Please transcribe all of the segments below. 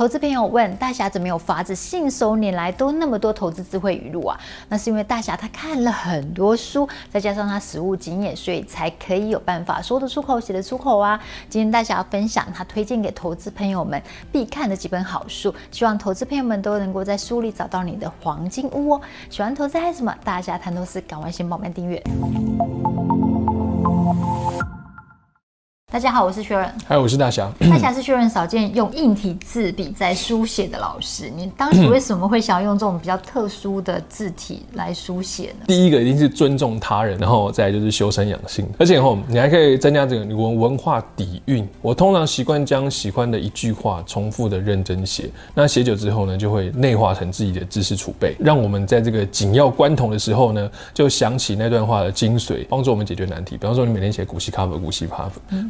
投资朋友问大侠怎么有法子信手拈来都那么多投资智慧语录啊？那是因为大侠他看了很多书，再加上他实务经验，所以才可以有办法说得出口、写得出口啊。今天大侠要分享他推荐给投资朋友们必看的几本好书，希望投资朋友们都能够在书里找到你的黄金屋哦。喜欢投资还是什么？大侠谈投资，赶快先帮我们订阅。大家好，我是 Sharon。嗨，我是大侠。大侠是 Sharon 少见用硬体字笔在书写的老师。你当时为什么会想要用这种比较特殊的字体来书写呢？第一个一定是尊重他人，然后再来就是修身养性，而且吼，你还可以增加这个文文化底蕴。我通常习惯将喜欢的一句话重复的认真写，那写久之后呢，就会内化成自己的知识储备，让我们在这个紧要关头的时候呢，就想起那段话的精髓，帮助我们解决难题。比方说，你每天写股息 cover，股息 cover，嗯。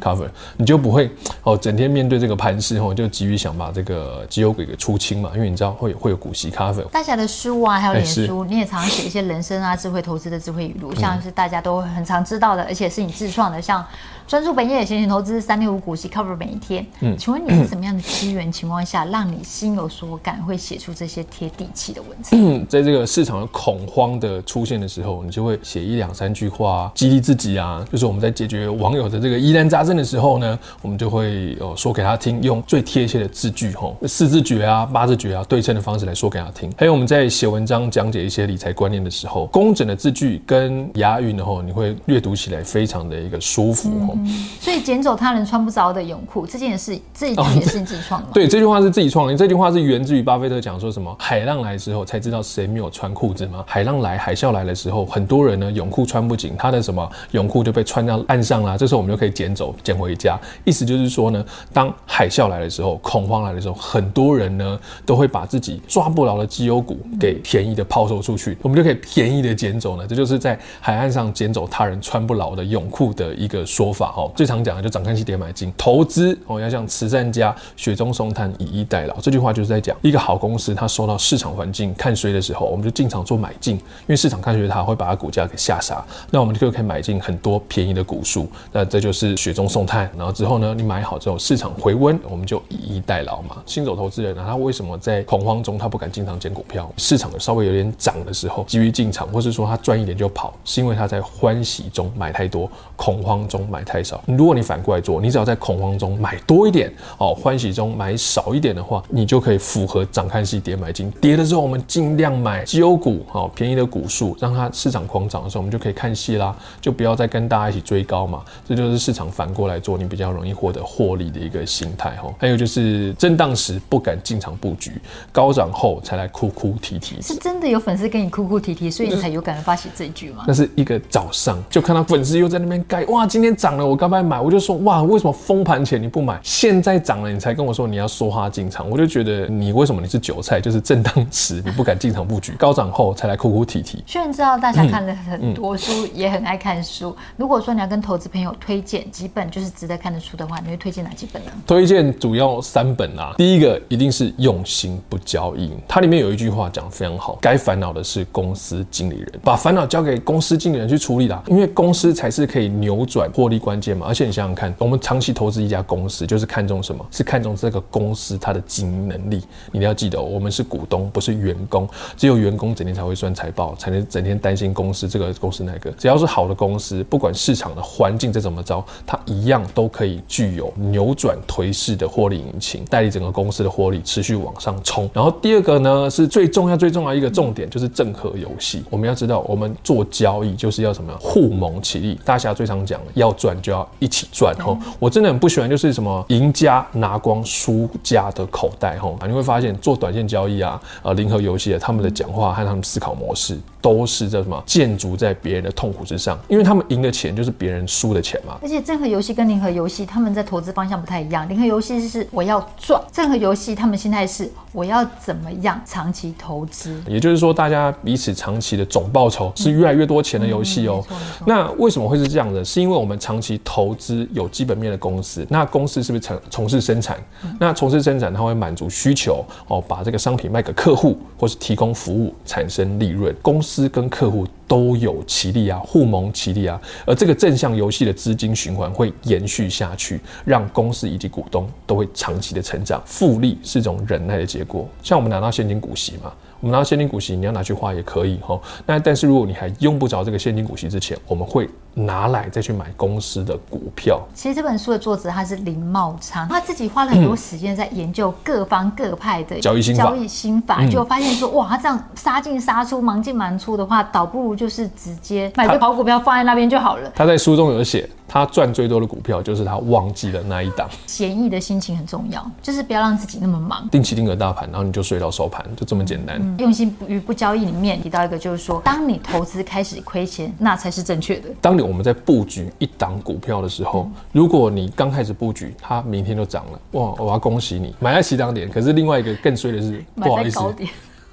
你就不会哦，整天面对这个盘势哦，就急于想把这个绩优股给出清嘛，因为你知道会有会有股息 cover。大家的书啊，还有脸书，你也常常写一些人生啊、智慧投资的智慧语录，像是大家都很常知道的，而且是你自创的，像。专注本业，闲钱投资，三六五股息 cover 每一天。嗯，请问你是什么样的机缘情况下，让你心有所感，会写出这些贴地气的文字？嗯，在这个市场的恐慌的出现的时候，你就会写一两三句话激励自己啊。就是我们在解决网友的这个疑难杂症的时候呢，我们就会哦说给他听，用最贴切的字句吼，四字诀啊、八字诀啊，对称的方式来说给他听。还有我们在写文章讲解一些理财观念的时候，工整的字句跟押韵的话，你会阅读起来非常的一个舒服吼。嗯，所以捡走他人穿不着的泳裤，这件事这一句也是你自己创的吗？对，这句话是自己创的。这句话是源自于巴菲特讲说什么？海浪来之后才知道谁没有穿裤子吗？海浪来，海啸来的时候，很多人呢泳裤穿不紧，他的什么泳裤就被穿到岸上了。这时候我们就可以捡走，捡回家。意思就是说呢，当海啸来的时候，恐慌来的时候，很多人呢都会把自己抓不牢的绩优股给便宜的抛售出去，我们就可以便宜的捡走呢。这就是在海岸上捡走他人穿不牢的泳裤的一个说法。哦，最常讲的就涨看戏跌买进，投资哦要像慈善家雪中送炭以逸待劳。这句话就是在讲一个好公司，它受到市场环境看衰的时候，我们就进场做买进，因为市场看衰它会把它股价给吓杀，那我们就可以买进很多便宜的股数，那这就是雪中送炭。然后之后呢，你买好之后，市场回温，我们就以逸待劳嘛。新手投资人呢，他为什么在恐慌中他不敢进场捡股票？市场稍微有点涨的时候，急于进场，或是说他赚一点就跑，是因为他在欢喜中买太多，恐慌中买太少。如果你反过来做，你只要在恐慌中买多一点，哦，欢喜中买少一点的话，你就可以符合涨看戏跌买进。跌的时候，我们尽量买绩优股，哦，便宜的股数，让它市场狂涨的时候，我们就可以看戏啦，就不要再跟大家一起追高嘛。这就是市场反过来做，你比较容易获得获利的一个心态哈。还有就是震荡时不敢进场布局，高涨后才来哭哭啼啼。是真的有粉丝跟你哭哭啼啼，所以你才有感而发起这一句吗？那是一个早上就看到粉丝又在那边盖，哇，今天涨了，我刚刚买，我就说哇，为什么封盘前你不买？现在涨了，你才跟我说你要梭哈进场，我就觉得你为什么你是韭菜？就是震荡时你不敢进场布局，高涨后才来哭哭啼啼。虽然知道大家看了很多书，也很爱看书。如果说你要跟投资朋友推荐几本就是值得看的书的话，你会推荐哪几本呢？推荐主要三本啊。第一个一定是用心不交易，它里面有一句话讲的非常好：该烦恼的是公司经理人，把烦恼交给公司经理人去处理啦，因为公司才是可以扭转获利关关键嘛。而且你想想看，我们长期投资一家公司，就是看重什么？是看重这个公司它的经营能力。你要记得，我们是股东，不是员工。只有员工整天才会算财报，才能整天担心公司这个公司那个。只要是好的公司，不管市场的环境再怎么着，它一样都可以具有扭转颓势的获利引擎，带领整个公司的获利持续往上冲。然后第二个呢，是最重要最重要一个重点，就是正和游戏。我们要知道，我们做交易就是要什么？互盟起利。大侠最常讲，要赚就要一起赚。哦，我真的很不喜欢就是什么赢家拿光输家的口袋。哦，你会发现做短线交易啊，呃，零和游戏啊，他们的讲话和他们思考模式。都是在什么建筑在别人的痛苦之上，因为他们赢的钱就是别人输的钱嘛。而且正和游戏跟零和游戏，他们在投资方向不太一样。零和游戏是我要赚，正和游戏他们心态是我要怎么样长期投资。也就是说，大家彼此长期的总报酬是越来越多钱的游戏哦。那为什么会是这样的？是因为我们长期投资有基本面的公司，那公司是不是从从事生产？那从事生产，它会满足需求哦，把这个商品卖给客户，或是提供服务，产生利润。公司司跟客户都有其利啊，互蒙其利啊，而这个正向游戏的资金循环会延续下去，让公司以及股东都会长期的成长。复利是一种忍耐的结果，像我们拿到现金股息嘛。我们拿到现金股息，你要拿去花也可以哈。那但是如果你还用不着这个现金股息之前，我们会拿来再去买公司的股票。其实这本书的作者他是林茂昌，他自己花了很多时间在研究各方各派的交易心法，交易心法，就发现说哇，他这样杀进杀出，忙进忙出的话，倒不如就是直接买个好股票放在那边就好了。他在书中有写。他赚最多的股票就是他忘记了那一档。闲逸的心情很重要，就是不要让自己那么忙。定期定额大盘，然后你就睡到收盘，就这么简单。嗯、用心与不交易里面提到一个，就是说，当你投资开始亏钱，那才是正确的。当你我们在布局一档股票的时候，嗯、如果你刚开始布局，它明天就涨了，哇，我要恭喜你，买在起涨点。可是另外一个更衰的是，不好意思，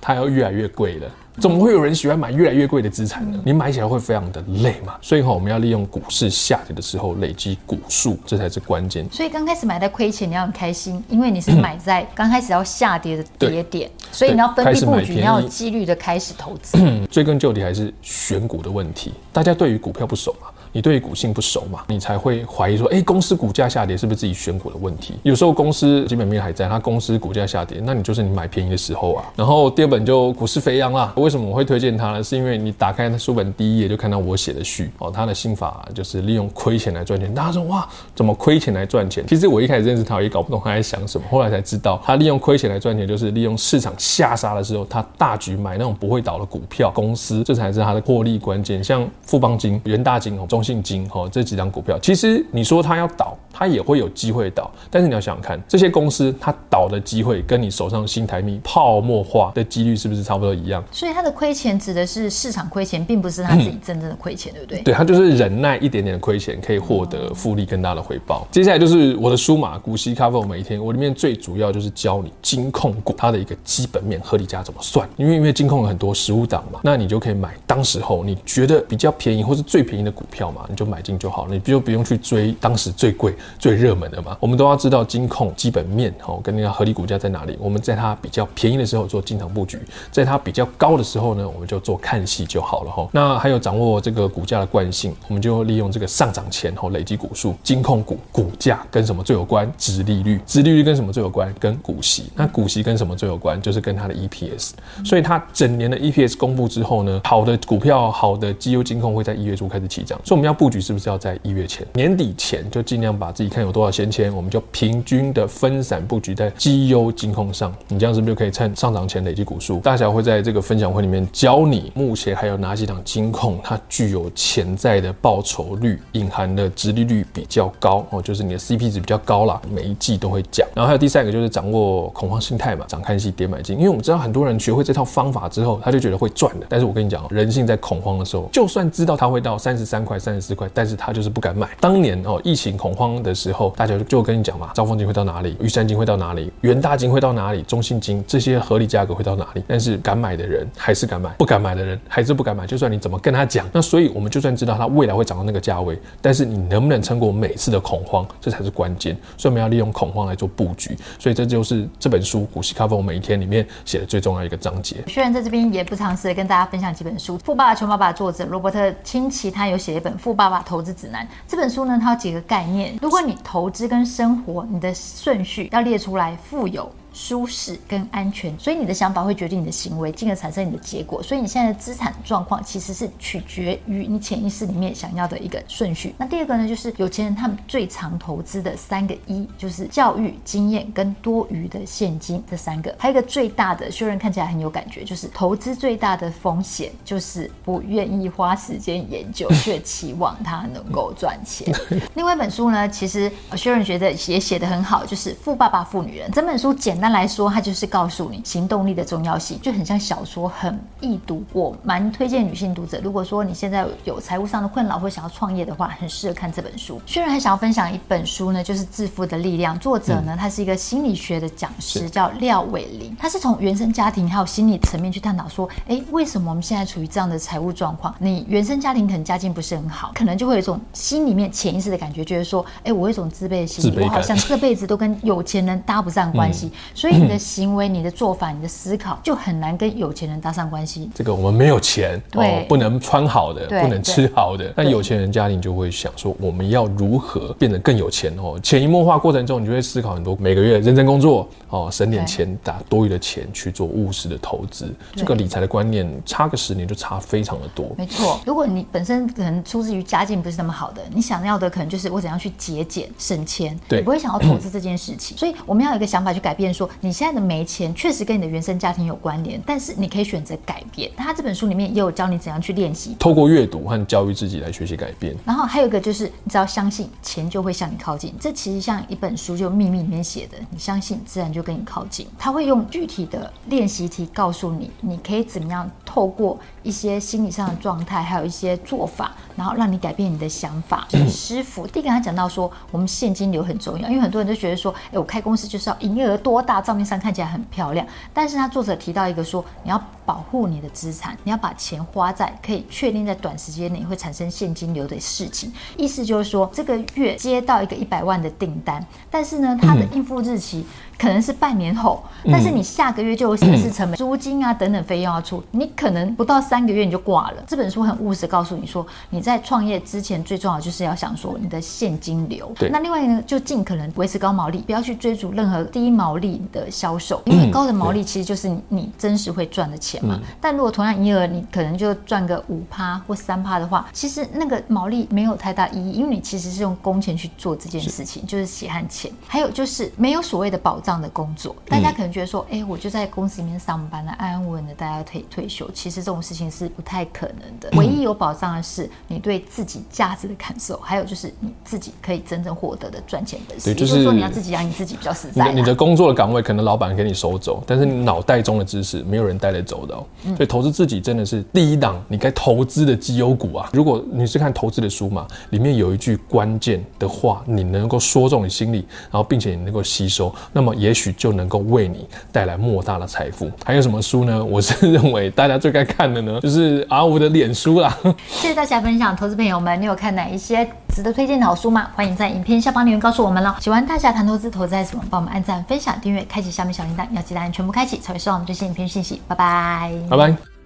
它要越来越贵了。怎么会有人喜欢买越来越贵的资产呢？你买起来会非常的累嘛。所以哈，我们要利用股市下跌的时候累积股数，这才是关键。所以刚开始买在亏钱，你要很开心，因为你是买在刚开始要下跌的跌点，所以你要分批布局，你要有纪律的开始投资。追根究底还是选股的问题。大家对于股票不熟嘛？你对于股性不熟嘛，你才会怀疑说，哎，公司股价下跌是不是自己选股的问题？有时候公司基本面还在，它公司股价下跌，那你就是你买便宜的时候啊。然后第二本就股市飞扬啦。为什么我会推荐它呢？是因为你打开那书本第一页就看到我写的序哦，他的心法就是利用亏钱来赚钱。大家说哇，怎么亏钱来赚钱？其实我一开始认识他，也搞不懂他在想什么，后来才知道，他利用亏钱来赚钱，就是利用市场下杀的时候，他大举买那种不会倒的股票公司，这才是他的获利关键。像富邦金、元大金哦、中信金哦这几张股票，其实你说它要倒，它也会有机会倒。但是你要想想看，这些公司它倒的机会，跟你手上新台币泡沫化的几率是不是差不多一样？所以它的亏钱指的是市场亏钱，并不是它自己真正的亏钱，对不对？对，它就是忍耐一点点的亏钱，可以获得复利更大的回报。接下来就是我的书嘛，股息 Cover 每一天，我里面最主要就是教你金控股它的一个基本面合理价怎么算。因为因为金控有很多实务档嘛，那你就可以买当时候你觉得比较便宜或是最便宜的股票嘛，你就买进就好。好，你就不用去追当时最贵、最热门的嘛。我们都要知道金控基本面哦，跟那个合理股价在哪里。我们在它比较便宜的时候做进场布局，在它比较高的时候呢，我们就做看戏就好了哈。那还有掌握这个股价的惯性，我们就利用这个上涨前后累积股数。金控股股价跟什么最有关？殖利率。殖利率跟什么最有关？跟股息。那股息跟什么最有关？就是跟它的 EPS。所以它整年的 EPS 公布之后呢，好的股票、好的绩优金控会在一月初开始起涨。所以我们要布局，是不是要在一月前，年底前就尽量把自己看有多少闲钱，我们就平均的分散布局在绩优金控上。你这样是不是就可以趁上涨前累积股数？大侠会在这个分享会里面教你，目前还有哪几档金控，它具有潜在的报酬率，隐含的殖利率比较高哦，就是你的 CP 值比较高啦。每一季都会讲。然后还有第三个就是掌握恐慌心态嘛，涨看戏跌买进。因为我们知道很多人学会这套方法之后，他就觉得会赚的。但是我跟你讲，人性在恐慌的时候，就算知道它会到三十三块、三十四块，但是他就是不敢买。当年哦，疫情恐慌的时候，大家就跟你讲嘛，招风金会到哪里，玉山金会到哪里，元大金会到哪里，中信金这些合理价格会到哪里？但是敢买的人还是敢买，不敢买的人还是不敢买。就算你怎么跟他讲，那所以我们就算知道它未来会涨到那个价位，但是你能不能撑过每次的恐慌，这才是关键。所以我们要利用恐慌来做布局。所以这就是这本书《股息 Cover》每一天里面写的最重要一个章节。虽然在这边也不尝试跟大家分享几本书，《富爸爸穷爸爸》作者罗伯特清崎他有写一本《富爸爸投资指南》。这本书呢，它有几个概念。如果你投资跟生活，你的顺序要列出来，富有。舒适跟安全，所以你的想法会决定你的行为，进而产生你的结果。所以你现在的资产状况其实是取决于你潜意识里面想要的一个顺序。那第二个呢，就是有钱人他们最常投资的三个一，就是教育、经验跟多余的现金这三个。还有一个最大的，学人看起来很有感觉，就是投资最大的风险就是不愿意花时间研究，却期望它能够赚钱。另外一本书呢，其实学人觉得也写得很好，就是《富爸爸富女人》整本书简单。来说，它就是告诉你行动力的重要性，就很像小说，很易读。我蛮推荐女性读者，如果说你现在有财务上的困扰或想要创业的话，很适合看这本书。虽然还想要分享一本书呢，就是《致富的力量》，作者呢，他是一个心理学的讲师，叫廖伟林。他是从原生家庭还有心理层面去探讨说，哎，为什么我们现在处于这样的财务状况？你原生家庭可能家境不是很好，可能就会有一种心里面潜意识的感觉，觉得说，哎，我有一种自卑的心理，我好像这辈子都跟有钱人搭不上关系。所以你的行为、你的做法、你的思考就很难跟有钱人搭上关系。这个我们没有钱，对哦，不能穿好的，不能吃好的。那有钱人家庭就会想说，我们要如何变得更有钱哦？潜移默化过程中，你就会思考很多，每个月认真工作哦，省点钱，打多余的钱去做务实的投资。这个理财的观念差个十年就差非常的多。没错，如果你本身可能出自于家境不是那么好的，你想要的可能就是我怎样去节俭省钱，对，你不会想要投资这件事情。所以我们要有一个想法去改变说，你现在的没钱确实跟你的原生家庭有关联，但是你可以选择改变。他这本书里面也有教你怎样去练习，透过阅读和教育自己来学习改变。然后还有一个就是，你只要相信钱就会向你靠近。这其实像一本书，就秘密里面写的，你相信自然就跟你靠近。他会用具体的练习题告诉你，你可以怎么样透过一些心理上的状态，还有一些做法，然后让你改变你的想法。就 是师傅第一个他讲到说，我们现金流很重要，因为很多人都觉得说，哎，我开公司就是要营业额多大，照面上看起来很漂亮。但是他作者提到一个说，你要保护你的资产，你要把钱花在可以确定在短时间内会产生现金流的事情。意思就是说，这个月接到一个一百万的订单，但是呢，它的应付日期可能是半年后，但是你下个月就有显示成本、租金啊等等费用要出，你可能不到三个月你就挂了。这本书很务实，告诉你说，你在创业之前最重要就是要想说你的现金流。对。那另外呢，就尽可能维持高毛利，不要去追逐任何低毛利的销售，因为高的毛利其实就是你真实会赚的钱嘛。但如果同样营业额你可能就赚个五趴或三趴的话，其实那个毛利没有太大意义，因为你其实是用工钱去做这件事情，就是血汗钱。还有就是没有所谓的保障的工作，大家可能觉得说，哎、欸，我就在公司里面上班了，安安稳稳的，大家退退休。其实这种事情是不太可能的。唯一有保障的是你对自己价值的感受，还有就是你自己可以真正获得的赚钱本事。对，就是说你要自己养你自己比较实在。你的工作的岗位可能老板给你收走，但是你脑袋中的知识没有人带得走哦。所以投资自己真的是第一档你该投资的绩优股啊！如果你是看投资的书嘛，里面有一句关键的话，你能够说中你心里，然后并且你能够吸收，那么也许就能够为你带来莫大的财富。还有什么书呢？我是认为大家最该看的呢，就是阿吴的脸书啦。谢谢大家分享，投资朋友们，你有看哪一些值得推荐的好书吗？欢迎在影片下方留言告诉我们喽。喜欢大侠谈投资，投资在什么？帮我们按赞、分享、订阅、开启下面小铃铛，要记得按全部开启，才会收到我们最新影片信息。拜拜，拜拜。